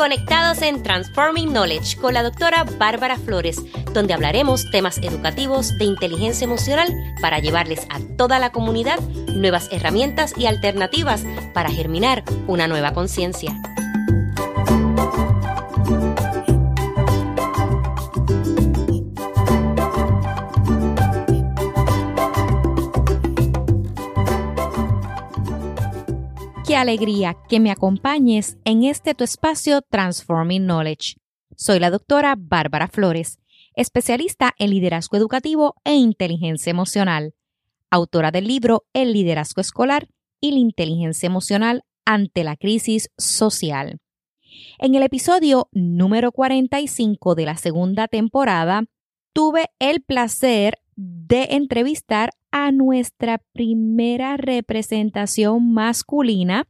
conectados en Transforming Knowledge con la doctora Bárbara Flores, donde hablaremos temas educativos de inteligencia emocional para llevarles a toda la comunidad nuevas herramientas y alternativas para germinar una nueva conciencia. Alegría que me acompañes en este tu espacio Transforming Knowledge. Soy la doctora Bárbara Flores, especialista en liderazgo educativo e inteligencia emocional, autora del libro El liderazgo escolar y la inteligencia emocional ante la crisis social. En el episodio número 45 de la segunda temporada, tuve el placer de entrevistar a nuestra primera representación masculina,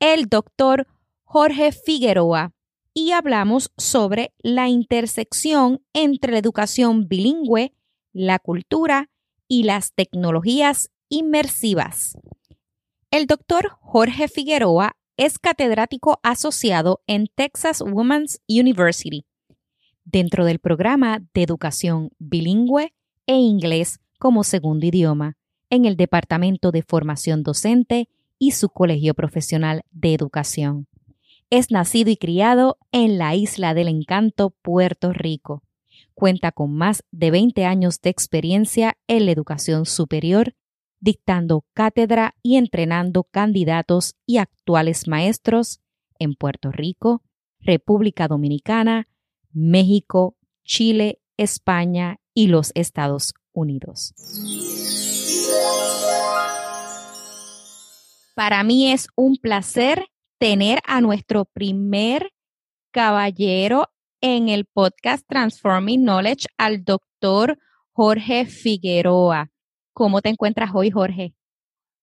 el doctor Jorge Figueroa, y hablamos sobre la intersección entre la educación bilingüe, la cultura y las tecnologías inmersivas. El doctor Jorge Figueroa es catedrático asociado en Texas Women's University dentro del programa de educación bilingüe e inglés como segundo idioma en el Departamento de Formación Docente y su Colegio Profesional de Educación. Es nacido y criado en la Isla del Encanto, Puerto Rico. Cuenta con más de 20 años de experiencia en la educación superior, dictando cátedra y entrenando candidatos y actuales maestros en Puerto Rico, República Dominicana, México, Chile, España y los Estados Unidos. Para mí es un placer tener a nuestro primer caballero en el podcast Transforming Knowledge, al doctor Jorge Figueroa. ¿Cómo te encuentras hoy, Jorge?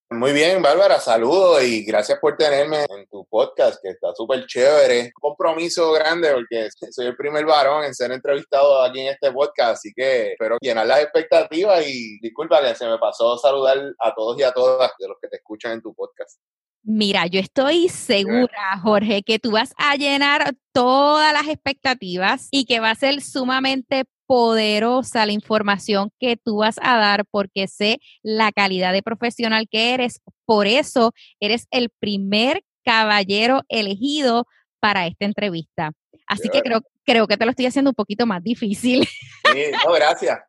Muy bien, Bárbara, saludos y gracias por tenerme en tu podcast, que está súper chévere. Compromiso grande porque soy el primer varón en ser entrevistado aquí en este podcast, así que espero llenar las expectativas y disculpa que se me pasó saludar a todos y a todas de los que te escuchan en tu podcast. Mira, yo estoy segura, Jorge, que tú vas a llenar todas las expectativas y que va a ser sumamente poderosa la información que tú vas a dar porque sé la calidad de profesional que eres. Por eso eres el primer caballero elegido para esta entrevista. Así que creo, creo que te lo estoy haciendo un poquito más difícil. Sí, no, gracias.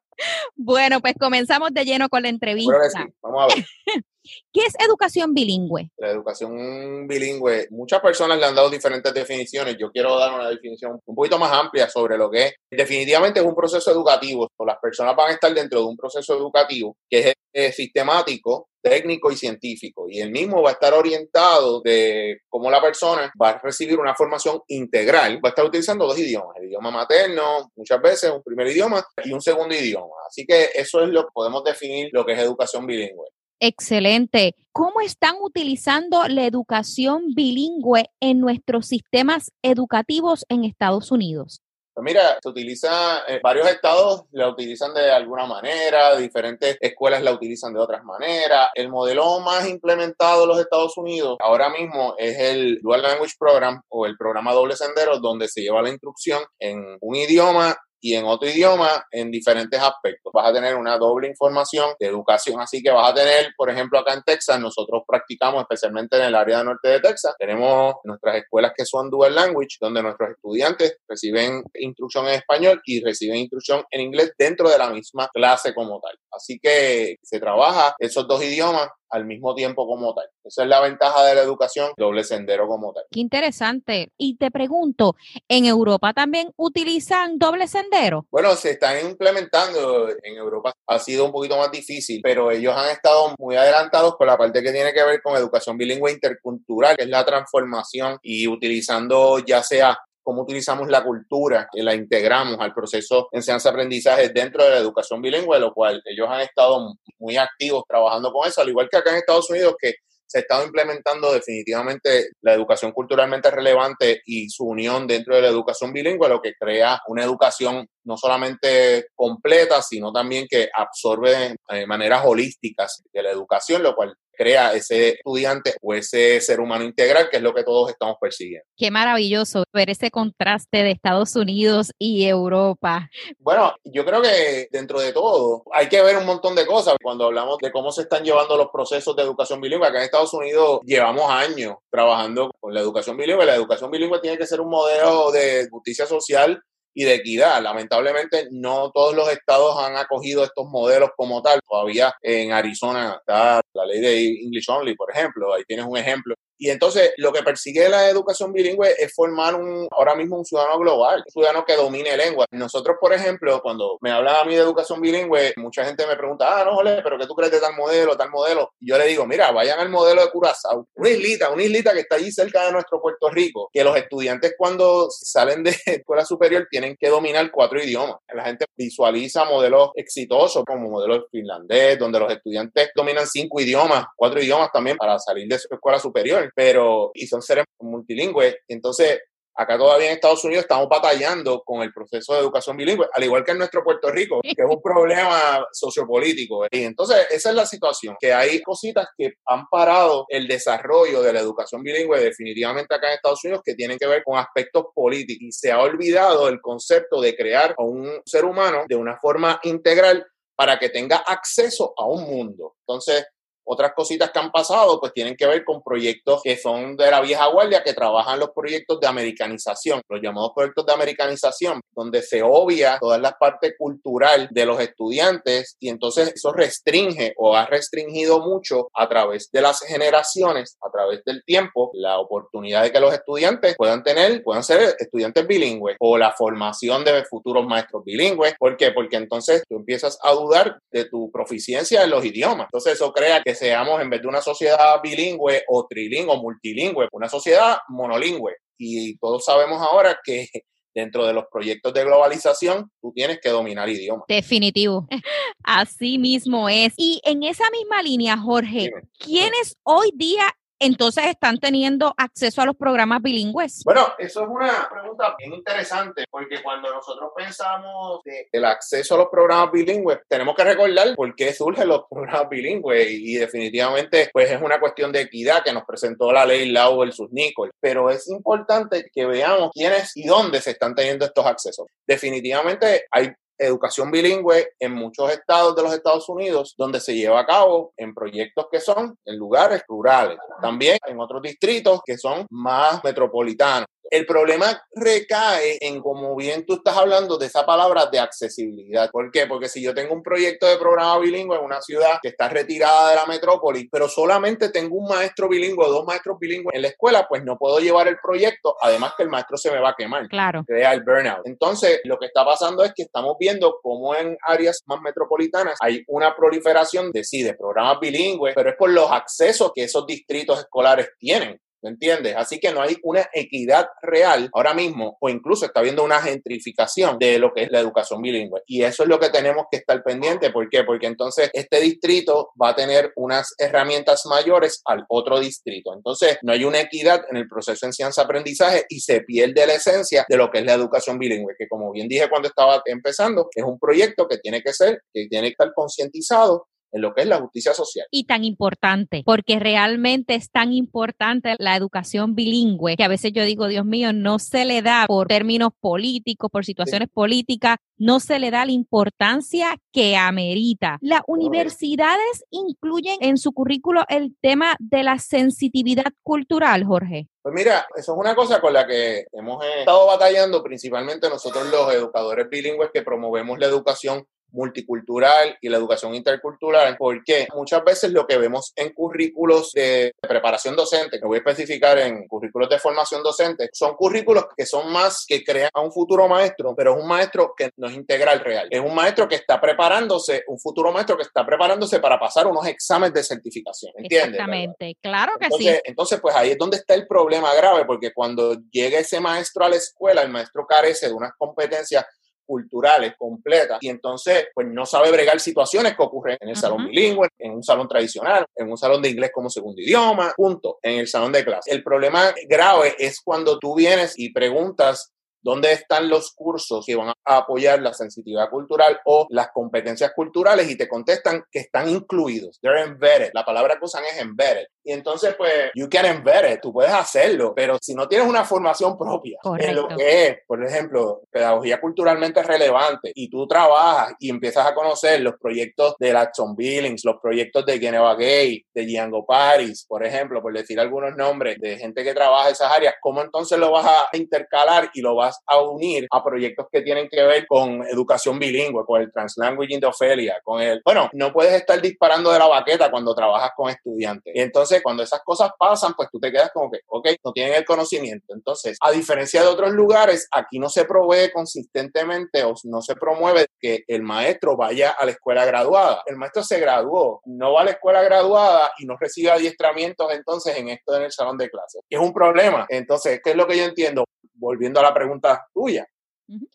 bueno, pues comenzamos de lleno con la entrevista. Vamos a ver. ¿Qué es educación bilingüe? La educación bilingüe, muchas personas le han dado diferentes definiciones. Yo quiero dar una definición un poquito más amplia sobre lo que es. Definitivamente es un proceso educativo. Las personas van a estar dentro de un proceso educativo que es sistemático, técnico y científico. Y el mismo va a estar orientado de cómo la persona va a recibir una formación integral. Va a estar utilizando dos idiomas, el idioma materno, muchas veces un primer idioma y un segundo idioma. Así que eso es lo que podemos definir lo que es educación bilingüe. Excelente. ¿Cómo están utilizando la educación bilingüe en nuestros sistemas educativos en Estados Unidos? Pues mira, se utiliza, en varios estados la utilizan de alguna manera, diferentes escuelas la utilizan de otras maneras. El modelo más implementado en los Estados Unidos ahora mismo es el Dual Language Program o el programa doble sendero, donde se lleva la instrucción en un idioma y en otro idioma en diferentes aspectos. Vas a tener una doble información de educación, así que vas a tener, por ejemplo, acá en Texas, nosotros practicamos especialmente en el área norte de Texas, tenemos nuestras escuelas que son dual language, donde nuestros estudiantes reciben instrucción en español y reciben instrucción en inglés dentro de la misma clase como tal. Así que se trabaja esos dos idiomas al mismo tiempo como tal. Esa es la ventaja de la educación doble sendero como tal. Qué interesante. Y te pregunto, ¿en Europa también utilizan doble sendero? Bueno, se están implementando. En Europa ha sido un poquito más difícil, pero ellos han estado muy adelantados con la parte que tiene que ver con educación bilingüe intercultural, que es la transformación y utilizando ya sea cómo utilizamos la cultura la integramos al proceso de enseñanza-aprendizaje dentro de la educación bilingüe, lo cual ellos han estado muy activos trabajando con eso, al igual que acá en Estados Unidos, que se ha estado implementando definitivamente la educación culturalmente relevante y su unión dentro de la educación bilingüe, lo que crea una educación no solamente completa, sino también que absorbe de maneras holísticas de la educación, lo cual crea ese estudiante o ese ser humano integral, que es lo que todos estamos persiguiendo. Qué maravilloso ver ese contraste de Estados Unidos y Europa. Bueno, yo creo que dentro de todo hay que ver un montón de cosas cuando hablamos de cómo se están llevando los procesos de educación bilingüe. Acá en Estados Unidos llevamos años trabajando con la educación bilingüe. La educación bilingüe tiene que ser un modelo de justicia social y de equidad. Lamentablemente no todos los estados han acogido estos modelos como tal. Todavía en Arizona está la ley de English Only, por ejemplo. Ahí tienes un ejemplo y entonces lo que persigue la educación bilingüe es formar un, ahora mismo un ciudadano global, un ciudadano que domine lengua. Nosotros, por ejemplo, cuando me hablan a mí de educación bilingüe, mucha gente me pregunta, ah, no, jole, pero ¿qué tú crees de tal modelo, tal modelo? Y yo le digo, mira, vayan al modelo de Curazao, una islita, una islita que está allí cerca de nuestro Puerto Rico, que los estudiantes cuando salen de escuela superior tienen que dominar cuatro idiomas. La gente visualiza modelos exitosos como modelos finlandés, donde los estudiantes dominan cinco idiomas, cuatro idiomas también para salir de su escuela superior pero y son seres multilingües. Entonces, acá todavía en Estados Unidos estamos batallando con el proceso de educación bilingüe, al igual que en nuestro Puerto Rico, que es un problema sociopolítico. Y entonces, esa es la situación, que hay cositas que han parado el desarrollo de la educación bilingüe definitivamente acá en Estados Unidos que tienen que ver con aspectos políticos y se ha olvidado el concepto de crear a un ser humano de una forma integral para que tenga acceso a un mundo. Entonces, otras cositas que han pasado, pues tienen que ver con proyectos que son de la vieja guardia, que trabajan los proyectos de americanización, los llamados proyectos de americanización, donde se obvia toda la parte cultural de los estudiantes y entonces eso restringe o ha restringido mucho a través de las generaciones, a través del tiempo, la oportunidad de que los estudiantes puedan tener, puedan ser estudiantes bilingües o la formación de futuros maestros bilingües. ¿Por qué? Porque entonces tú empiezas a dudar de tu proficiencia en los idiomas. Entonces eso crea que seamos, en vez de una sociedad bilingüe o trilingüe o multilingüe, una sociedad monolingüe. Y todos sabemos ahora que dentro de los proyectos de globalización, tú tienes que dominar idiomas. Definitivo. Así mismo es. Y en esa misma línea, Jorge, ¿quiénes hoy día entonces están teniendo acceso a los programas bilingües? Bueno, eso es una pregunta bien interesante porque cuando nosotros pensamos del acceso a los programas bilingües, tenemos que recordar por qué surgen los programas bilingües y, definitivamente pues es una cuestión de equidad que nos presentó la ley Lau versus Nicol, pero es importante que veamos quiénes y dónde se están teniendo estos accesos. Definitivamente hay educación bilingüe en muchos estados de los Estados Unidos, donde se lleva a cabo en proyectos que son en lugares rurales, también en otros distritos que son más metropolitanos. El problema recae en, como bien tú estás hablando de esa palabra de accesibilidad. ¿Por qué? Porque si yo tengo un proyecto de programa bilingüe en una ciudad que está retirada de la metrópoli, pero solamente tengo un maestro bilingüe o dos maestros bilingües en la escuela, pues no puedo llevar el proyecto, además que el maestro se me va a quemar. Claro. Crea el burnout. Entonces, lo que está pasando es que estamos viendo cómo en áreas más metropolitanas hay una proliferación de sí, de programas bilingües, pero es por los accesos que esos distritos escolares tienen. ¿Me entiendes? Así que no hay una equidad real ahora mismo, o incluso está habiendo una gentrificación de lo que es la educación bilingüe. Y eso es lo que tenemos que estar pendiente. ¿Por qué? Porque entonces este distrito va a tener unas herramientas mayores al otro distrito. Entonces no hay una equidad en el proceso de enseñanza-aprendizaje y se pierde la esencia de lo que es la educación bilingüe, que como bien dije cuando estaba empezando, es un proyecto que tiene que ser, que tiene que estar concientizado en lo que es la justicia social. Y tan importante, porque realmente es tan importante la educación bilingüe, que a veces yo digo, Dios mío, no se le da por términos políticos, por situaciones políticas, no se le da la importancia que amerita. Las universidades incluyen en su currículo el tema de la sensitividad cultural, Jorge. Pues mira, eso es una cosa con la que hemos estado batallando principalmente nosotros los educadores bilingües que promovemos la educación multicultural y la educación intercultural, porque muchas veces lo que vemos en currículos de preparación docente, que voy a especificar en currículos de formación docente, son currículos que son más que crean a un futuro maestro, pero es un maestro que no es integral real. Es un maestro que está preparándose, un futuro maestro que está preparándose para pasar unos exámenes de certificación, ¿entiendes? Exactamente, claro que sí. Entonces, pues ahí es donde está el problema grave, porque cuando llega ese maestro a la escuela, el maestro carece de unas competencias culturales completas y entonces pues no sabe bregar situaciones que ocurren en el salón bilingüe, en un salón tradicional, en un salón de inglés como segundo idioma, punto, en el salón de clase. El problema grave es cuando tú vienes y preguntas dónde están los cursos que van a apoyar la sensibilidad cultural o las competencias culturales y te contestan que están incluidos. They're embedded. La palabra que usan es embedded. Y entonces, pues, you can embed it, tú puedes hacerlo, pero si no tienes una formación propia en lo que es, por ejemplo, pedagogía culturalmente relevante y tú trabajas y empiezas a conocer los proyectos de Axon Billings, los proyectos de Geneva Gay, de Django Paris, por ejemplo, por decir algunos nombres de gente que trabaja esas áreas, ¿cómo entonces lo vas a intercalar y lo vas a unir a proyectos que tienen que ver con educación bilingüe, con el Translanguage de Ofelia, con el... Bueno, no puedes estar disparando de la baqueta cuando trabajas con estudiantes. Y entonces, cuando esas cosas pasan, pues tú te quedas como que, ok, no tienen el conocimiento. Entonces, a diferencia de otros lugares, aquí no se provee consistentemente o no se promueve que el maestro vaya a la escuela graduada. El maestro se graduó, no va a la escuela graduada y no recibe adiestramientos entonces en esto en el salón de clases. Es un problema. Entonces, ¿qué es lo que yo entiendo? Volviendo a la pregunta tuya,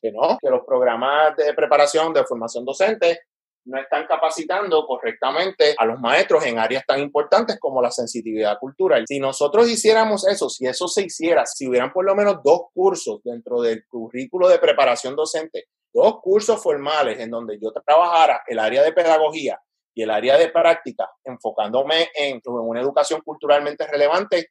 que no, que los programas de preparación de formación docente no están capacitando correctamente a los maestros en áreas tan importantes como la sensitividad cultural. Si nosotros hiciéramos eso, si eso se hiciera, si hubieran por lo menos dos cursos dentro del currículo de preparación docente, dos cursos formales en donde yo trabajara el área de pedagogía y el área de práctica, enfocándome en, una educación culturalmente relevante,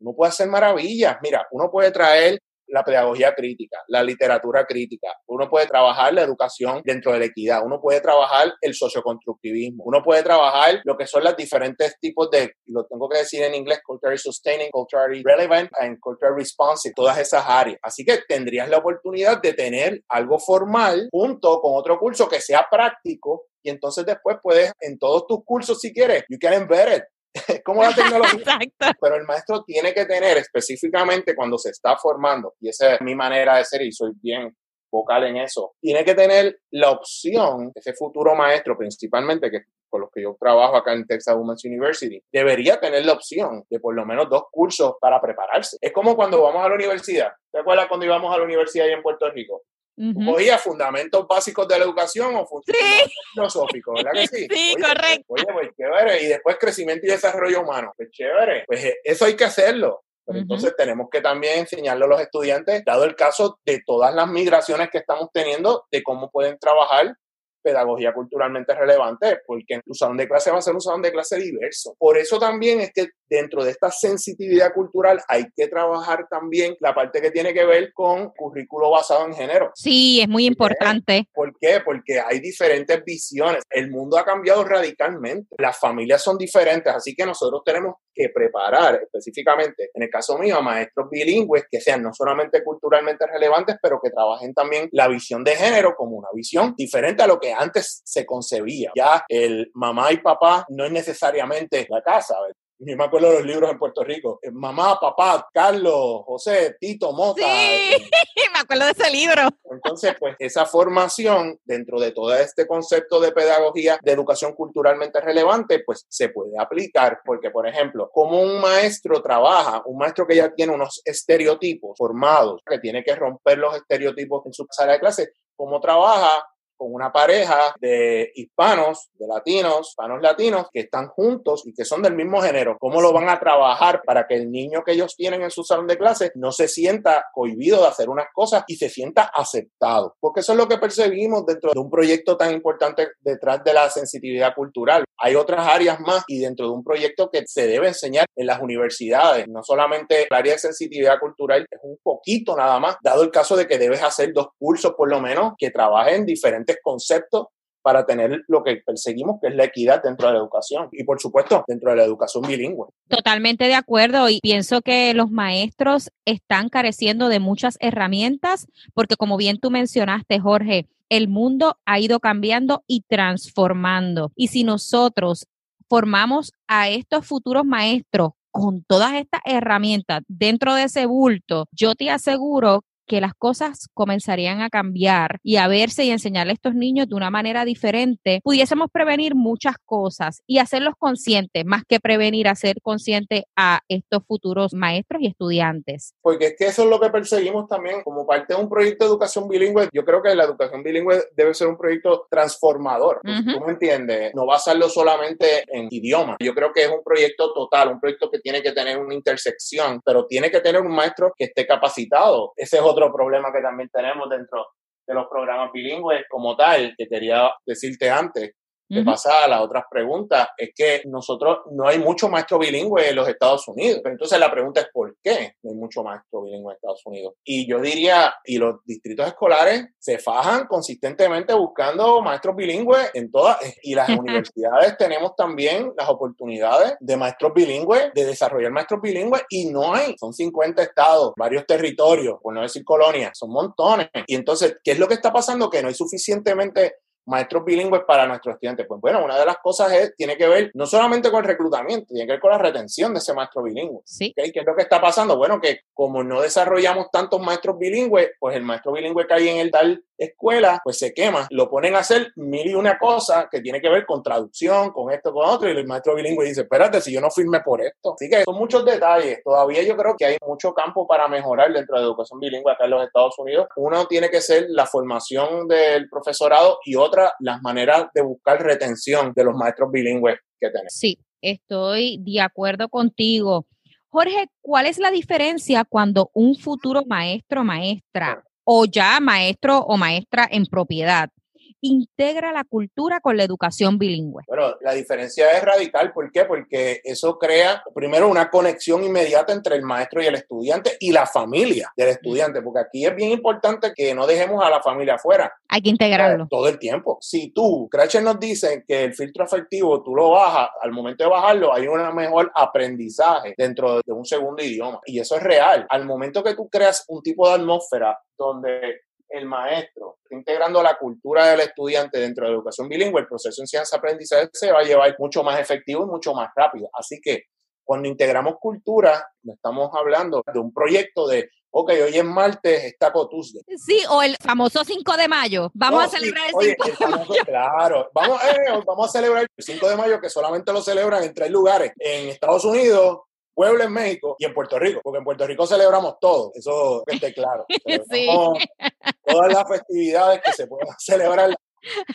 uno puede hacer maravillas. Mira, uno puede traer la pedagogía crítica, la literatura crítica, uno puede trabajar la educación dentro de la equidad, uno puede trabajar el socioconstructivismo, uno puede trabajar lo que son los diferentes tipos de, lo tengo que decir en inglés, culturally sustaining, culturally relevant and culturally responsive, todas esas áreas. Así que tendrías la oportunidad de tener algo formal junto con otro curso que sea práctico y entonces después puedes en todos tus cursos si quieres, you can embed it como la tecnología. Exacto. Pero el maestro tiene que tener específicamente cuando se está formando, y esa es mi manera de ser y soy bien vocal en eso, tiene que tener la opción, ese futuro maestro principalmente, que con los que yo trabajo acá en Texas Women's University, debería tener la opción de por lo menos dos cursos para prepararse. Es como cuando vamos a la universidad. ¿Te acuerdas cuando íbamos a la universidad ahí en Puerto Rico? Uh fundamentos básicos de la educación o fundamentos filosóficos, ¿verdad que sí? Sí, correcto. Oye, pues chévere. Y después crecimiento y desarrollo humano. Pues chévere. Pues eh, eso hay que hacerlo. Pero entonces tenemos que también enseñarle a los estudiantes, dado el caso de todas las migraciones que estamos teniendo, de cómo pueden trabajar pedagogía culturalmente relevante, porque tu salón de clase va a ser un salón de clase diverso. Por eso también es que dentro de esta sensitividad cultural hay que trabajar también la parte que tiene que ver con currículo basado en género. Sí, es muy importante. ¿Por qué? Porque hay diferentes visiones. El mundo ha cambiado radicalmente. Las familias son diferentes, así que nosotros tenemos que preparar específicamente, en el caso mío, a maestros bilingües que sean no solamente culturalmente relevantes, pero que trabajen también la visión de género como una visión diferente a lo que antes se concebía. Ya el mamá y papá no es necesariamente la casa, ni me acuerdo de los libros en Puerto Rico. Eh, mamá, papá, Carlos, José, Tito, Mota. Sí, eh, me acuerdo de ese libro. Entonces, pues esa formación dentro de todo este concepto de pedagogía de educación culturalmente relevante, pues se puede aplicar. Porque, por ejemplo, como un maestro trabaja, un maestro que ya tiene unos estereotipos formados, que tiene que romper los estereotipos en su sala de clase, ¿cómo trabaja con una pareja de hispanos, de latinos, hispanos latinos, que están juntos y que son del mismo género. ¿Cómo lo van a trabajar para que el niño que ellos tienen en su salón de clase no se sienta cohibido de hacer unas cosas y se sienta aceptado? Porque eso es lo que percibimos dentro de un proyecto tan importante detrás de la sensitividad cultural. Hay otras áreas más y dentro de un proyecto que se debe enseñar en las universidades, no solamente el área de sensitividad cultural, es un poquito nada más, dado el caso de que debes hacer dos cursos por lo menos que trabajen diferentes conceptos para tener lo que perseguimos, que es la equidad dentro de la educación y, por supuesto, dentro de la educación bilingüe. Totalmente de acuerdo y pienso que los maestros están careciendo de muchas herramientas porque, como bien tú mencionaste, Jorge, el mundo ha ido cambiando y transformando. Y si nosotros formamos a estos futuros maestros con todas estas herramientas dentro de ese bulto, yo te aseguro que las cosas comenzarían a cambiar y a verse y enseñarle a estos niños de una manera diferente, pudiésemos prevenir muchas cosas y hacerlos conscientes, más que prevenir, hacer conscientes a estos futuros maestros y estudiantes. Porque es que eso es lo que perseguimos también como parte de un proyecto de educación bilingüe. Yo creo que la educación bilingüe debe ser un proyecto transformador. ¿Tú me entiendes? No basarlo solamente en idioma. Yo creo que es un proyecto total, un proyecto que tiene que tener una intersección, pero tiene que tener un maestro que esté capacitado. Ese es otro otro problema que también tenemos dentro de los programas bilingües como tal, que quería decirte antes, que pasa a las otras preguntas, es que nosotros no hay mucho maestro bilingüe en los Estados Unidos. Pero entonces la pregunta es ¿por qué no hay mucho maestro bilingüe en Estados Unidos? Y yo diría, y los distritos escolares se fajan consistentemente buscando maestros bilingües en todas, y las universidades tenemos también las oportunidades de maestros bilingües, de desarrollar maestros bilingües, y no hay. Son 50 estados, varios territorios, por no decir colonias, son montones. Y entonces, ¿qué es lo que está pasando? Que no hay suficientemente maestros bilingües para nuestros estudiantes? Pues bueno, una de las cosas es, tiene que ver no solamente con el reclutamiento, tiene que ver con la retención de ese maestro bilingüe. Sí. ¿Qué es lo que está pasando? Bueno, que como no desarrollamos tantos maestros bilingües, pues el maestro bilingüe que hay en el tal escuela, pues se quema. Lo ponen a hacer mil y una cosas que tiene que ver con traducción, con esto, con otro, y el maestro bilingüe dice, espérate, si yo no firme por esto. Así que son muchos detalles. Todavía yo creo que hay mucho campo para mejorar dentro de educación bilingüe acá en los Estados Unidos. Uno tiene que ser la formación del profesorado y otra las maneras de buscar retención de los maestros bilingües que tenemos. Sí, estoy de acuerdo contigo. Jorge, ¿cuál es la diferencia cuando un futuro maestro o maestra o ya maestro o maestra en propiedad integra la cultura con la educación bilingüe? Bueno, la diferencia es radical. ¿Por qué? Porque eso crea, primero, una conexión inmediata entre el maestro y el estudiante y la familia del estudiante, porque aquí es bien importante que no dejemos a la familia afuera. Hay que integrarlo. Eh, todo el tiempo. Si tú, Cratcher nos dice que el filtro afectivo tú lo bajas, al momento de bajarlo hay un mejor aprendizaje dentro de un segundo idioma. Y eso es real. Al momento que tú creas un tipo de atmósfera donde el maestro integrando la cultura del estudiante dentro de la educación bilingüe, el proceso de enseñanza-aprendizaje se va a llevar mucho más efectivo y mucho más rápido. Así que cuando integramos cultura, estamos hablando de un proyecto de, ok, hoy es martes, está Tuesday. Sí, o el famoso 5 de mayo. Vamos a celebrar el 5 de mayo. Claro, vamos, eh, vamos a celebrar el 5 de mayo, que solamente lo celebran en tres lugares, en Estados Unidos, Pueblo en México y en Puerto Rico, porque en Puerto Rico celebramos todo, eso esté claro. Sí. Todas las festividades que se puedan celebrar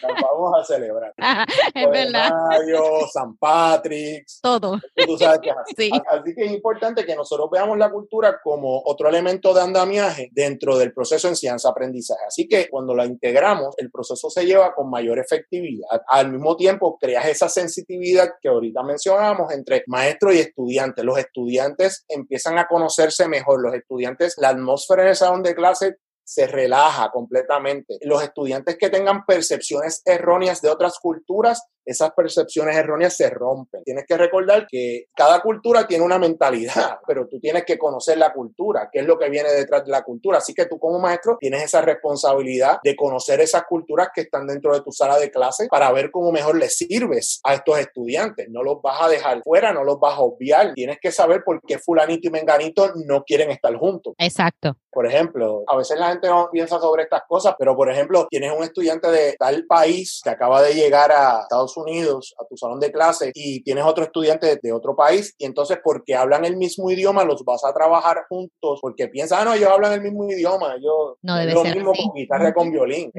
las vamos a celebrar. es verdad. Mayo, San Patrick's. Todo. Tú sabes que así. así que es importante que nosotros veamos la cultura como otro elemento de andamiaje dentro del proceso de enseñanza-aprendizaje. Así que cuando la integramos, el proceso se lleva con mayor efectividad. Al mismo tiempo, creas esa sensitividad que ahorita mencionamos entre maestro y estudiante. Los estudiantes empiezan a conocerse mejor. Los estudiantes, la atmósfera en el salón de clase se relaja completamente. Los estudiantes que tengan percepciones erróneas de otras culturas esas percepciones erróneas se rompen. Tienes que recordar que cada cultura tiene una mentalidad, pero tú tienes que conocer la cultura, qué es lo que viene detrás de la cultura. Así que tú como maestro tienes esa responsabilidad de conocer esas culturas que están dentro de tu sala de clase para ver cómo mejor les sirves a estos estudiantes. No los vas a dejar fuera, no los vas a obviar. Tienes que saber por qué fulanito y menganito no quieren estar juntos. Exacto. Por ejemplo, a veces la gente no piensa sobre estas cosas, pero por ejemplo, tienes un estudiante de tal país que acaba de llegar a Estados Unidos a tu salón de clase y tienes otro estudiante de otro país y entonces porque hablan el mismo idioma los vas a trabajar juntos porque piensan, ah, no, ellos hablan el mismo idioma, yo no debe lo ser mismo con guitarra con violín.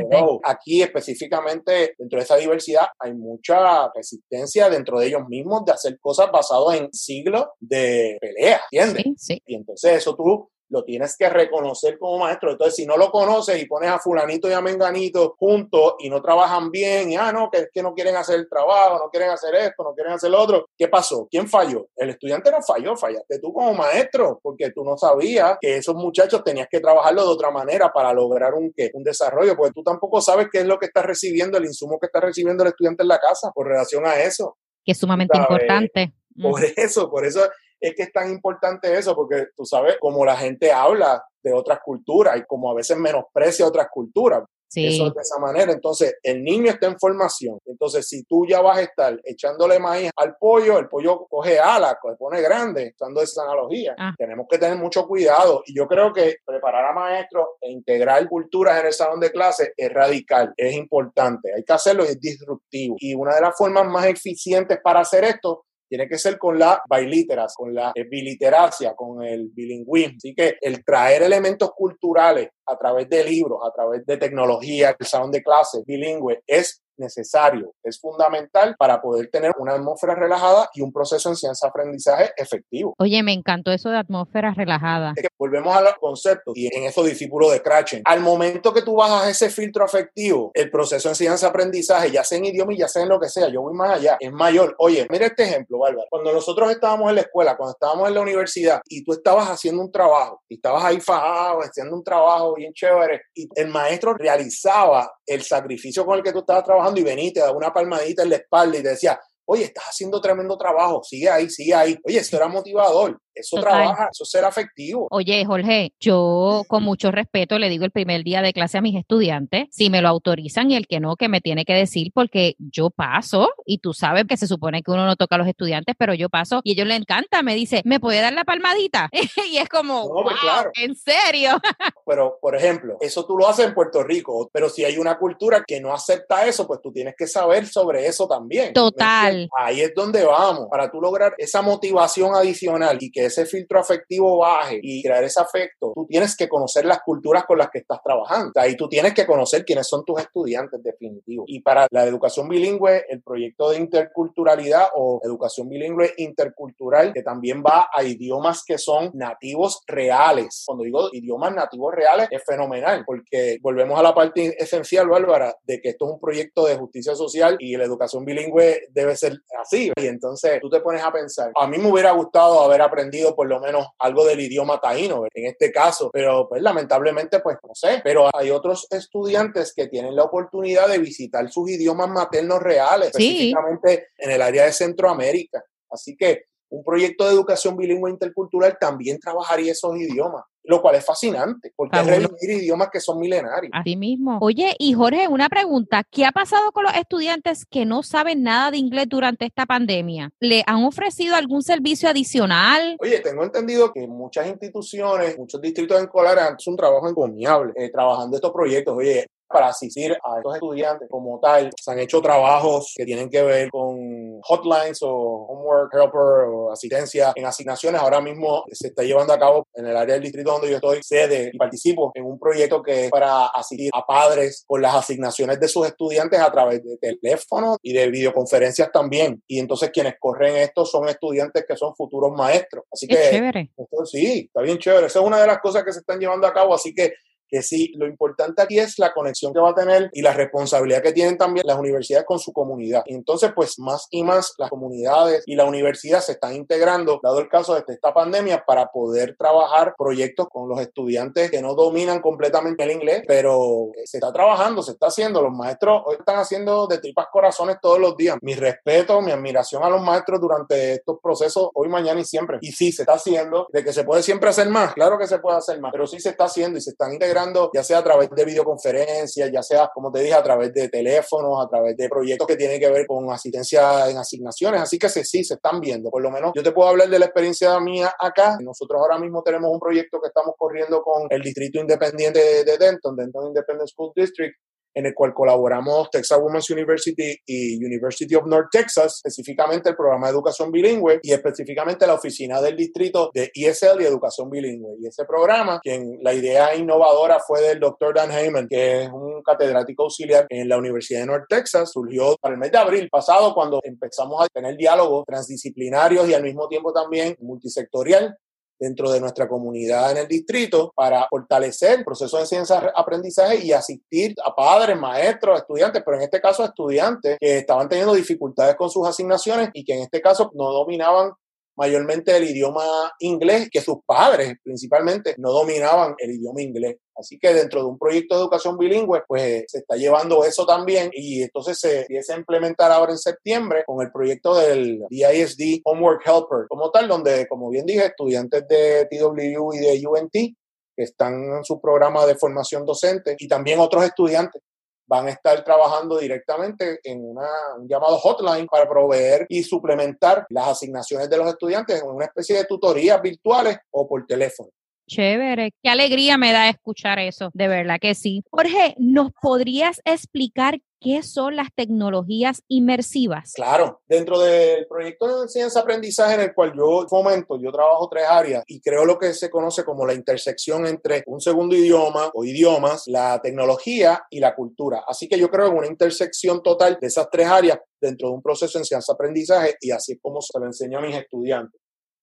aquí específicamente dentro de esa diversidad hay mucha resistencia dentro de ellos mismos de hacer cosas basadas en siglos de pelea, ¿entiendes? Sí, sí. Y entonces eso tú lo tienes que reconocer como maestro. Entonces, si no lo conoces y pones a fulanito y a menganito juntos y no trabajan bien, y ah, no, que es que no quieren hacer el trabajo, no quieren hacer esto, no quieren hacer lo otro, ¿qué pasó? ¿Quién falló? El estudiante no falló, fallaste tú como maestro, porque tú no sabías que esos muchachos tenías que trabajarlo de otra manera para lograr un, ¿qué? un desarrollo, porque tú tampoco sabes qué es lo que está recibiendo, el insumo que está recibiendo el estudiante en la casa por relación a eso. Que es sumamente importante. Por eso, por eso es que es tan importante eso, porque tú sabes, como la gente habla de otras culturas y como a veces menosprecia otras culturas. Eso es de esa manera. Entonces, el niño está en formación. Entonces, si tú ya vas a estar echándole maíz al pollo, el pollo coge alas, se pone grande, usando esa analogía. Ah. Tenemos que tener mucho cuidado. Y yo creo que preparar a maestros e integrar culturas en el salón de clase es radical, es importante. Hay que hacerlo y es disruptivo. Y una de las formas más eficientes para hacer esto tiene que ser con la bailíteras, con la biliteracia, con el bilingüismo. Así que el traer elementos culturales a través de libros, a través de tecnología, el salón de clases bilingüe, es necesario, es fundamental para poder tener una atmósfera relajada y un proceso de enseñanza-aprendizaje efectivo. Oye, me encantó eso de atmósfera relajada. Es que volvemos a los conceptos y en esos discípulos de Cratchen. Al momento que tú bajas ese filtro afectivo, el proceso de enseñanza-aprendizaje, ya sea en idioma y ya sea en lo que sea, yo voy más allá, es mayor. Oye, mira este ejemplo, Bárbara. Cuando nosotros estábamos en la escuela, cuando estábamos en la universidad y tú estabas haciendo un trabajo y estabas ahí fajado, haciendo un trabajo bien chévere y el maestro realizaba el sacrificio con el que tú estabas trabajando y veniste, te daba una palmadita en la espalda y te decía, oye, estás haciendo tremendo trabajo, sigue ahí, sigue ahí. Oye, eso era motivador. Eso trabaja, eso será afectivo. Oye, Jorge, yo con mucho respeto le digo el primer día de clase a mis estudiantes, si me lo autorizan y el que no, que me tiene que decir, porque yo paso y tú sabes que se supone que uno no toca a los estudiantes, pero yo paso y a ellos les encanta, me dice, ¿me puede dar la palmadita? y es como, pues claro. ¿en serio? pero, por ejemplo, eso tú lo haces en Puerto Rico, pero si hay una cultura que no acepta eso, pues tú tienes que saber sobre eso también. Total. Ahí es donde vamos, para tú lograr esa motivación adicional y que ese filtro afectivo baje y crear ese afecto, tú tienes que conocer las culturas con las que estás trabajando. Ahí tú tienes que conocer quiénes son tus estudiantes definitivos. Y para la educación bilingüe, el proyecto de interculturalidad o educación bilingüe intercultural, que también va a idiomas que son nativos reales. Cuando digo idiomas nativos reales, es fenomenal, porque volvemos a la parte esencial, Bárbara, de que esto es un proyecto de justicia social y la educación bilingüe debe ser así. Y entonces tú te pones a pensar, a mí me hubiera gustado haber aprendido por lo menos algo del idioma taíno en este caso, pero pues lamentablemente pues no sé, pero hay otros estudiantes que tienen la oportunidad de visitar sus idiomas maternos reales, específicamente en el área de Centroamérica. Así que un proyecto de educación bilingüe intercultural también trabajaría esos idiomas lo cual es fascinante, porque es revivir idiomas que son milenarios. Así mismo. Oye, y Jorge, una pregunta, ¿qué ha pasado con los estudiantes que no saben nada de inglés durante esta pandemia? ¿Le han ofrecido algún servicio adicional? Oye, tengo entendido que muchas instituciones, muchos distritos escolares han hecho un trabajo encomiable eh, trabajando estos proyectos. Oye, para asistir a estos estudiantes como tal. Se han hecho trabajos que tienen que ver con hotlines o homework helper o asistencia en asignaciones. Ahora mismo se está llevando a cabo en el área del distrito donde yo estoy sede y participo en un proyecto que es para asistir a padres con las asignaciones de sus estudiantes a través de teléfono y de videoconferencias también. Y entonces quienes corren esto son estudiantes que son futuros maestros. Así que chévere. sí, está bien chévere. Esa es una de las cosas que se están llevando a cabo. Así que que sí, lo importante aquí es la conexión que va a tener y la responsabilidad que tienen también las universidades con su comunidad. Y entonces, pues más y más las comunidades y la universidad se están integrando, dado el caso de esta pandemia, para poder trabajar proyectos con los estudiantes que no dominan completamente el inglés, pero se está trabajando, se está haciendo. Los maestros hoy están haciendo de tripas corazones todos los días. Mi respeto, mi admiración a los maestros durante estos procesos, hoy, mañana y siempre. Y sí, se está haciendo, de que se puede siempre hacer más, claro que se puede hacer más, pero sí se está haciendo y se están integrando ya sea a través de videoconferencias, ya sea, como te dije, a través de teléfonos, a través de proyectos que tienen que ver con asistencia en asignaciones. Así que sí, sí, se están viendo. Por lo menos yo te puedo hablar de la experiencia mía acá. Nosotros ahora mismo tenemos un proyecto que estamos corriendo con el Distrito Independiente de Denton, Denton Independent School District, en el cual colaboramos Texas Women's University y University of North Texas, específicamente el programa de educación bilingüe y específicamente la oficina del distrito de ESL y educación bilingüe. Y ese programa, quien la idea innovadora fue del doctor Dan Heyman, que es un catedrático auxiliar en la Universidad de North Texas, surgió para el mes de abril pasado cuando empezamos a tener diálogos transdisciplinarios y al mismo tiempo también multisectorial dentro de nuestra comunidad en el distrito para fortalecer el proceso de enseñanza-aprendizaje y asistir a padres, maestros, estudiantes, pero en este caso estudiantes que estaban teniendo dificultades con sus asignaciones y que en este caso no dominaban mayormente el idioma inglés, que sus padres principalmente no dominaban el idioma inglés. Así que dentro de un proyecto de educación bilingüe, pues se está llevando eso también y entonces se empieza a implementar ahora en septiembre con el proyecto del DISD Homework Helper, como tal, donde, como bien dije, estudiantes de TWU y de UNT que están en su programa de formación docente y también otros estudiantes van a estar trabajando directamente en una, un llamado hotline para proveer y suplementar las asignaciones de los estudiantes en una especie de tutorías virtuales o por teléfono. Chévere. Qué alegría me da escuchar eso. De verdad que sí. Jorge, ¿nos podrías explicar ¿Qué son las tecnologías inmersivas? Claro, dentro del proyecto de enseñanza-aprendizaje en el cual yo fomento, yo trabajo tres áreas y creo lo que se conoce como la intersección entre un segundo idioma o idiomas, la tecnología y la cultura. Así que yo creo en una intersección total de esas tres áreas dentro de un proceso de enseñanza-aprendizaje y así es como se lo enseño a mis estudiantes.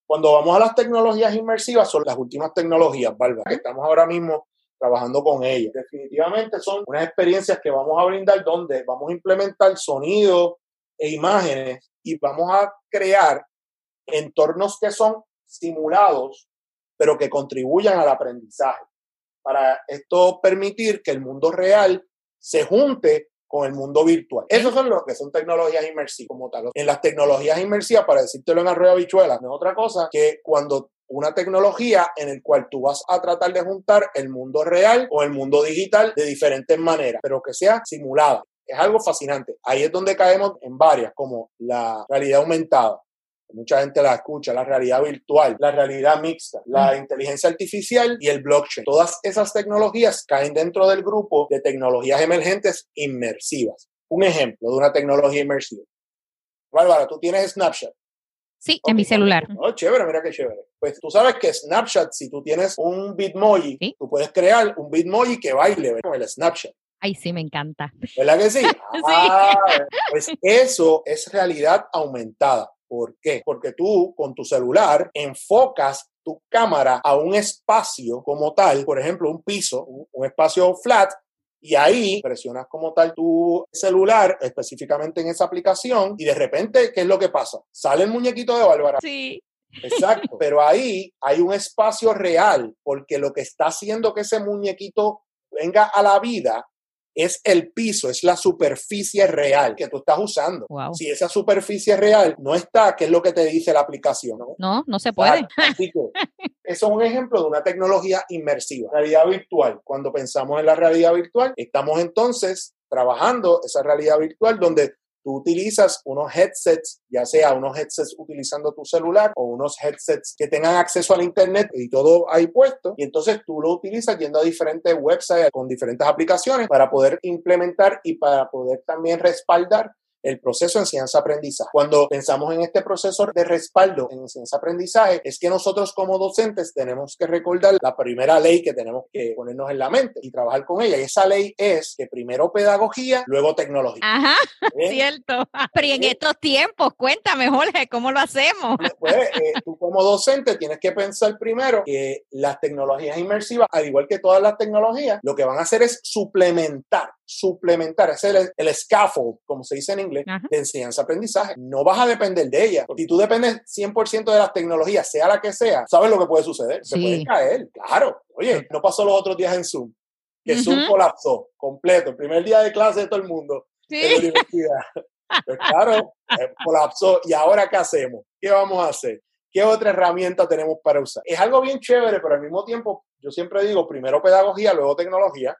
Cuando vamos a las tecnologías inmersivas, son las últimas tecnologías, Bárbara, que estamos ahora mismo trabajando con ellos. Definitivamente son unas experiencias que vamos a brindar donde vamos a implementar sonido e imágenes y vamos a crear entornos que son simulados, pero que contribuyan al aprendizaje. Para esto permitir que el mundo real se junte con el mundo virtual. Esos son los que son tecnologías inmersivas como tal. En las tecnologías inmersivas, para decírtelo en arroyo habichuela, no es otra cosa que cuando una tecnología en el cual tú vas a tratar de juntar el mundo real o el mundo digital de diferentes maneras, pero que sea simulada. Es algo fascinante. Ahí es donde caemos en varias, como la realidad aumentada. Mucha gente la escucha, la realidad virtual, la realidad mixta, la inteligencia artificial y el blockchain. Todas esas tecnologías caen dentro del grupo de tecnologías emergentes inmersivas. Un ejemplo de una tecnología inmersiva. Bárbara, tú tienes Snapchat. Sí, en mi celular. Oh, chévere, mira qué chévere. Pues tú sabes que Snapchat, si tú tienes un Bitmoji, tú puedes crear un Bitmoji que baile con el Snapchat. Ay, sí, me encanta. ¿Verdad que sí? Ah, pues eso es realidad aumentada. ¿Por qué? Porque tú con tu celular enfocas tu cámara a un espacio como tal, por ejemplo, un piso, un espacio flat, y ahí presionas como tal tu celular, específicamente en esa aplicación, y de repente, ¿qué es lo que pasa? Sale el muñequito de Bárbara. Sí. Exacto, pero ahí hay un espacio real, porque lo que está haciendo que ese muñequito venga a la vida es el piso, es la superficie real que tú estás usando. Si esa superficie real no está, ¿qué es lo que te dice la aplicación? No, no, se puede. Así que eso es un ejemplo de una tecnología inmersiva, realidad virtual. Cuando pensamos en la realidad virtual, estamos entonces trabajando esa realidad virtual donde utilizas unos headsets, ya sea unos headsets utilizando tu celular o unos headsets que tengan acceso al Internet y todo ahí puesto, y entonces tú lo utilizas yendo a diferentes websites con diferentes aplicaciones para poder implementar y para poder también respaldar el proceso de enseñanza-aprendizaje. Cuando pensamos en este proceso de respaldo en enseñanza-aprendizaje, es que nosotros como docentes tenemos que recordar la primera ley que tenemos que ponernos en la mente y trabajar con ella. Y esa ley es que primero pedagogía, luego tecnología. Ajá, cierto. Pero en estos tiempos, cuéntame, Jorge, ¿cómo lo hacemos? Pues, eh, tú como docente tienes que pensar primero que las tecnologías inmersivas, al igual que todas las tecnologías, lo que van a hacer es suplementar suplementar, es el, el scaffold, como se dice en inglés, de enseñanza-aprendizaje. No vas a depender de ella. Si tú dependes 100% de las tecnologías, sea la que sea, ¿sabes lo que puede suceder? Se puede caer, claro. Oye, no pasó los otros días en Zoom, que Zoom colapsó completo, el primer día de clase de todo el mundo en la universidad. Pues claro, eh, colapsó. ¿Y ahora qué hacemos? ¿Qué vamos a hacer? ¿Qué otra herramienta tenemos para usar? Es algo bien chévere, pero al mismo tiempo, yo siempre digo, primero pedagogía, luego tecnología,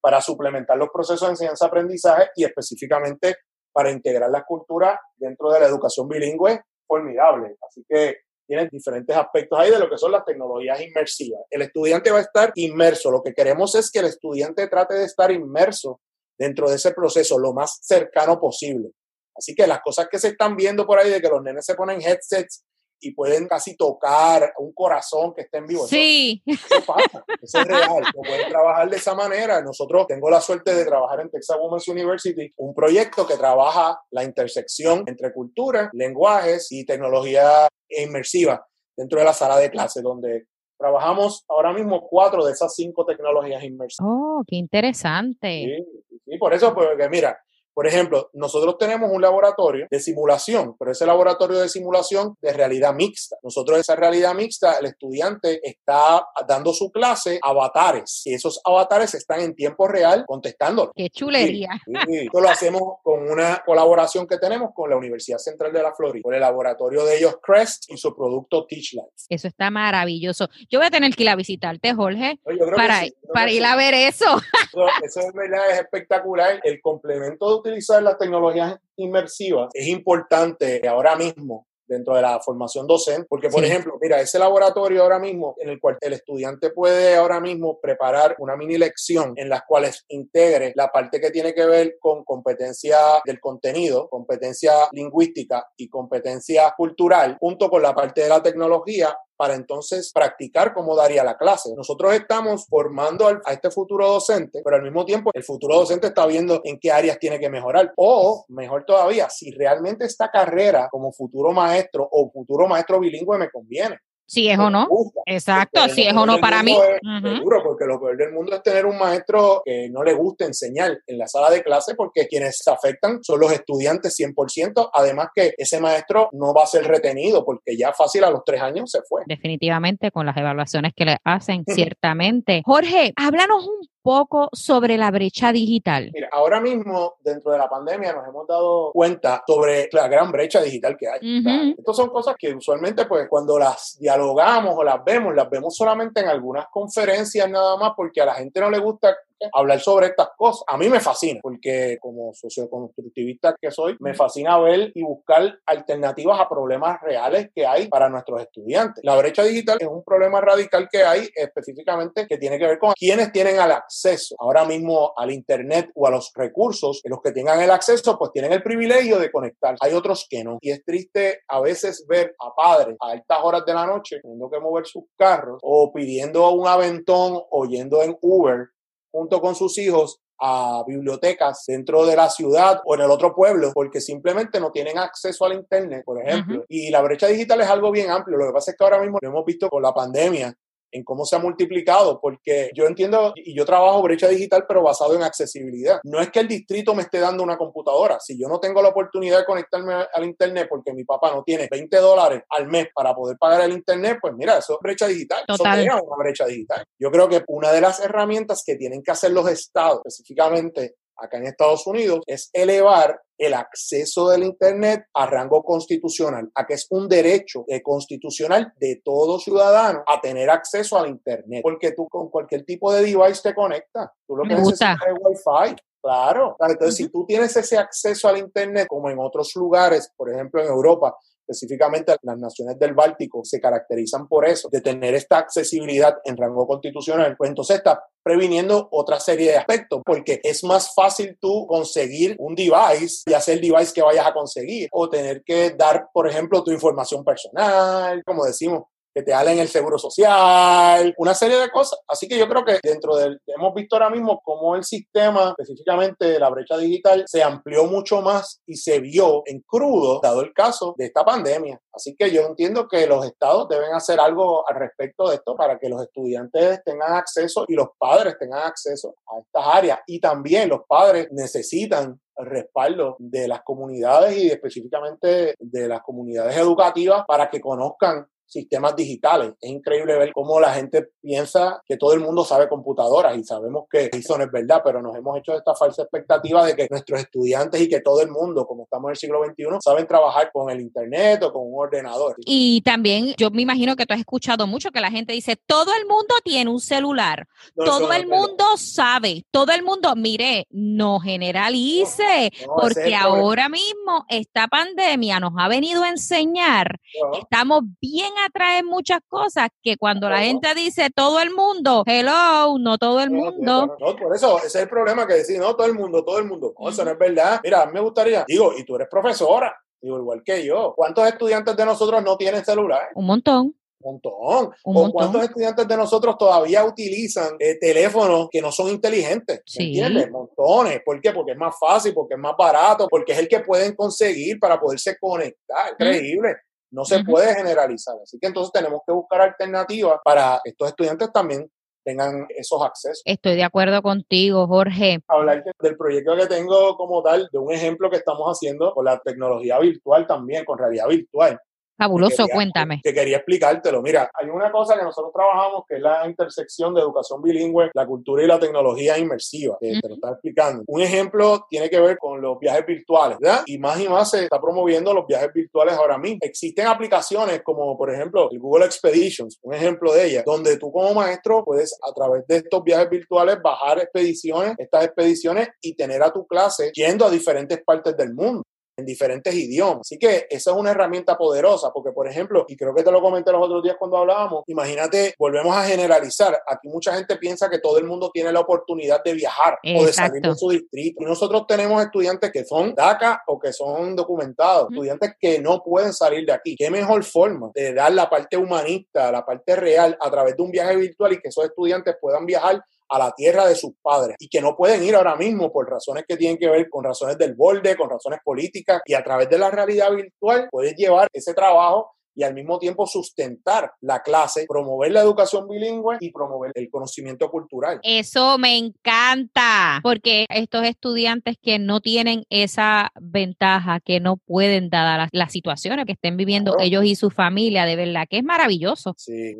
para suplementar los procesos de enseñanza-aprendizaje y específicamente para integrar la cultura dentro de la educación bilingüe formidable. Así que tienen diferentes aspectos ahí de lo que son las tecnologías inmersivas. El estudiante va a estar inmerso. Lo que queremos es que el estudiante trate de estar inmerso dentro de ese proceso lo más cercano posible. Así que las cosas que se están viendo por ahí de que los nenes se ponen headsets y pueden casi tocar un corazón que esté en vivo. Sí. Eso, pasa, eso es real. No pueden trabajar de esa manera. Nosotros tengo la suerte de trabajar en Texas Women's University, un proyecto que trabaja la intersección entre cultura, lenguajes y tecnología inmersiva dentro de la sala de clase, donde trabajamos ahora mismo cuatro de esas cinco tecnologías inmersivas. Oh, qué interesante. Sí, sí por eso, porque mira, por ejemplo, nosotros tenemos un laboratorio de simulación, pero ese laboratorio de simulación de realidad mixta. Nosotros esa realidad mixta, el estudiante está dando su clase avatares y esos avatares están en tiempo real contestando. ¡Qué chulería! Esto lo hacemos con una colaboración que tenemos con la Universidad Central de la Florida, con el laboratorio de ellos Crest y su producto Teach Life. Eso está maravilloso. Yo voy a tener que ir a visitarte, Jorge, para, para ir a ver eso. Eso, eso es verdad, es espectacular. El complemento utilizar las tecnologías inmersivas es importante ahora mismo dentro de la formación docente, porque por ejemplo, mira, ese laboratorio ahora mismo en el cual el estudiante puede ahora mismo preparar una mini lección en las cuales integre la parte que tiene que ver con competencia del contenido, competencia lingüística y competencia cultural, junto con la parte de la tecnología, para entonces practicar cómo daría la clase. Nosotros estamos formando a este futuro docente, pero al mismo tiempo el futuro docente está viendo en qué áreas tiene que mejorar. O, mejor todavía, si realmente esta carrera como futuro maestro o futuro maestro bilingüe me conviene. Si es o no. Exacto, si es o no para mí. Seguro, porque lo peor del mundo es tener un maestro que no le guste enseñar en la sala de clase porque quienes se afectan son los estudiantes 100%. Además que ese maestro no va a ser retenido porque ya fácil a los tres años se fue. Definitivamente con las evaluaciones que le hacen, ciertamente. Jorge, háblanos un poco sobre la brecha digital? Mira, ahora mismo, dentro de la pandemia, nos hemos dado cuenta sobre la gran brecha digital que hay. Estas son cosas que usualmente, pues, cuando las dialogamos o las vemos, las vemos solamente en algunas conferencias nada más, porque a la gente no le gusta hablar sobre estas cosas. A mí me fascina, porque como socioconstructivista que soy, me fascina ver y buscar alternativas a problemas reales que hay para nuestros estudiantes. La brecha digital es un problema radical que hay específicamente que tiene que ver con quienes tienen el acceso ahora mismo al Internet o a los recursos. Los que tengan el acceso, pues tienen el privilegio de conectar. Hay otros que no. Y es triste a veces ver a padres a altas horas de la noche teniendo que mover sus carros o pidiendo un aventón o yendo en Uber junto con sus hijos a bibliotecas dentro de la ciudad o en el otro pueblo porque simplemente no tienen acceso al Internet, por ejemplo. Y la brecha digital es algo bien amplio. Lo que pasa es que ahora mismo lo hemos visto con la pandemia en cómo se ha multiplicado, porque yo entiendo y yo trabajo brecha digital, pero basado en accesibilidad. No es que el distrito me esté dando una computadora. Si yo no tengo la oportunidad de conectarme al Internet porque mi papá no tiene 20 dólares al mes para poder pagar el Internet, pues mira, eso es brecha digital. Total. Eso es una brecha digital. Yo creo que una de las herramientas que tienen que hacer los estados, específicamente acá en Estados Unidos, es elevar el acceso del Internet a rango constitucional, a que es un derecho eh, constitucional de todo ciudadano a tener acceso al Internet, porque tú con cualquier tipo de device te conectas, tú lo que necesitas es Wi-Fi. Claro, entonces si tú tienes ese acceso al Internet, como en otros lugares, por ejemplo en Europa, específicamente las naciones del Báltico se caracterizan por eso, de tener esta accesibilidad en rango constitucional, pues entonces está previniendo otra serie de aspectos, porque es más fácil tú conseguir un device, y hacer el device que vayas a conseguir, o tener que dar, por ejemplo, tu información personal, como decimos, que te en el seguro social, una serie de cosas. Así que yo creo que dentro del, hemos visto ahora mismo cómo el sistema, específicamente de la brecha digital, se amplió mucho más y se vio en crudo, dado el caso de esta pandemia. Así que yo entiendo que los estados deben hacer algo al respecto de esto para que los estudiantes tengan acceso y los padres tengan acceso a estas áreas. Y también los padres necesitan el respaldo de las comunidades y específicamente de las comunidades educativas para que conozcan sistemas digitales. Es increíble ver cómo la gente piensa que todo el mundo sabe computadoras y sabemos que eso no es verdad, pero nos hemos hecho esta falsa expectativa de que nuestros estudiantes y que todo el mundo, como estamos en el siglo XXI, saben trabajar con el Internet o con un ordenador. Y también yo me imagino que tú has escuchado mucho que la gente dice, todo el mundo tiene un celular, todo el mundo sabe, todo el mundo, mire, no generalice, porque ahora mismo esta pandemia nos ha venido a enseñar, estamos bien atrae muchas cosas que cuando la gente dice todo el mundo, hello, no todo el mundo. No, por eso, ese es el problema que decir, no todo el mundo, todo el mundo. eso no es verdad. Mira, me gustaría, digo, y tú eres profesora, digo, igual que yo. ¿Cuántos estudiantes de nosotros no tienen celular? Un montón. Un montón. ¿O cuántos estudiantes de nosotros todavía utilizan eh, teléfonos que no son inteligentes? Sí. ¿Entiendes? Montones. ¿Por qué? Porque es más fácil, porque es más barato, porque es el que pueden conseguir para poderse conectar. Increíble. No se puede generalizar. Así que entonces tenemos que buscar alternativas para que estos estudiantes también tengan esos accesos. Estoy de acuerdo contigo, Jorge. Hablar del proyecto que tengo como tal, de un ejemplo que estamos haciendo con la tecnología virtual también, con realidad virtual. Fabuloso, cuéntame. Que quería explicártelo. Mira, hay una cosa que nosotros trabajamos que es la intersección de educación bilingüe, la cultura y la tecnología inmersiva, que te lo estaba explicando. Un ejemplo tiene que ver con los viajes virtuales, ¿verdad? Y más y más se está promoviendo los viajes virtuales ahora mismo. Existen aplicaciones como, por ejemplo, el Google Expeditions, un ejemplo de ellas, donde tú como maestro puedes a través de estos viajes virtuales bajar expediciones, estas expediciones y tener a tu clase yendo a diferentes partes del mundo. En diferentes idiomas. Así que esa es una herramienta poderosa, porque por ejemplo, y creo que te lo comenté los otros días cuando hablábamos, imagínate, volvemos a generalizar. Aquí mucha gente piensa que todo el mundo tiene la oportunidad de viajar o de salir de su distrito. Y nosotros tenemos estudiantes que son DACA o que son documentados, estudiantes que no pueden salir de aquí. ¿Qué mejor forma de dar la parte humanista, la parte real a través de un viaje virtual y que esos estudiantes puedan viajar a la tierra de sus padres y que no pueden ir ahora mismo por razones que tienen que ver con razones del borde, con razones políticas y a través de la realidad virtual puedes llevar ese trabajo y al mismo tiempo sustentar la clase, promover la educación bilingüe y promover el conocimiento cultural. Eso me encanta, porque estos estudiantes que no tienen esa ventaja, que no pueden dar las, situaciones que estén viviendo ellos y su familia, de verdad que es maravilloso.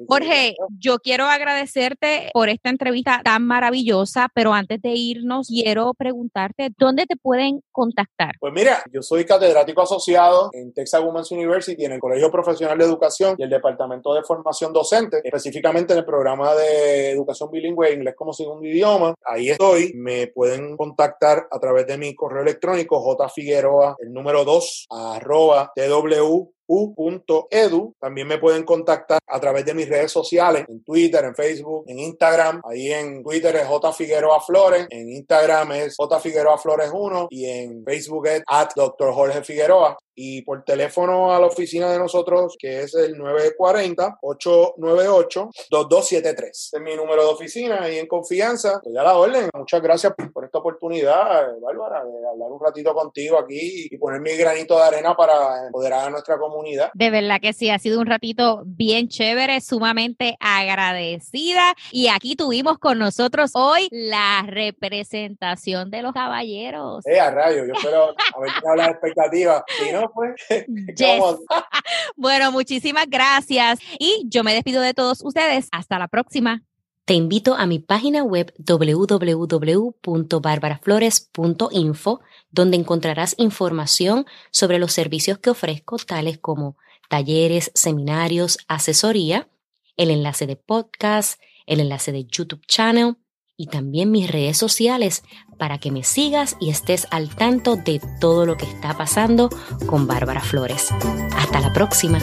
Jorge, yo quiero agradecerte por esta entrevista tan maravillosa, pero antes de irnos, quiero preguntarte, ¿dónde te pueden contactar? Pues mira, yo soy catedrático asociado en Texas Women's University, en el Colegio Profesional de Educación y el Departamento de Formación Docente, específicamente en el programa de Educación Bilingüe Inglés como segundo idioma. Ahí estoy. Me pueden contactar a través de mi correo electrónico jfigueroa, el número 2, arroba tw u.edu. También me pueden contactar a través de mis redes sociales, en Twitter, en Facebook, en Instagram. Ahí en Twitter es J. Figueroa Flores, en Instagram es J. Figueroa Flores 1 y en Facebook es at Dr. Jorge Figueroa. Y por teléfono a la oficina de nosotros, que es el 940-898-2273. Este es mi número de oficina y en confianza. Estoy a la orden. Muchas gracias por esta oportunidad, Bárbara, de hablar un ratito contigo aquí y poner mi granito de arena para empoderar a nuestra comunidad de verdad que sí, ha sido un ratito bien chévere, sumamente agradecida. Y aquí tuvimos con nosotros hoy la representación de los caballeros. Eh, a rayo, yo espero qué habla de expectativas. Si no, pues. bueno, muchísimas gracias. Y yo me despido de todos ustedes. Hasta la próxima. Te invito a mi página web www.barbaraflores.info, donde encontrarás información sobre los servicios que ofrezco, tales como talleres, seminarios, asesoría, el enlace de podcast, el enlace de YouTube channel y también mis redes sociales para que me sigas y estés al tanto de todo lo que está pasando con Bárbara Flores. Hasta la próxima.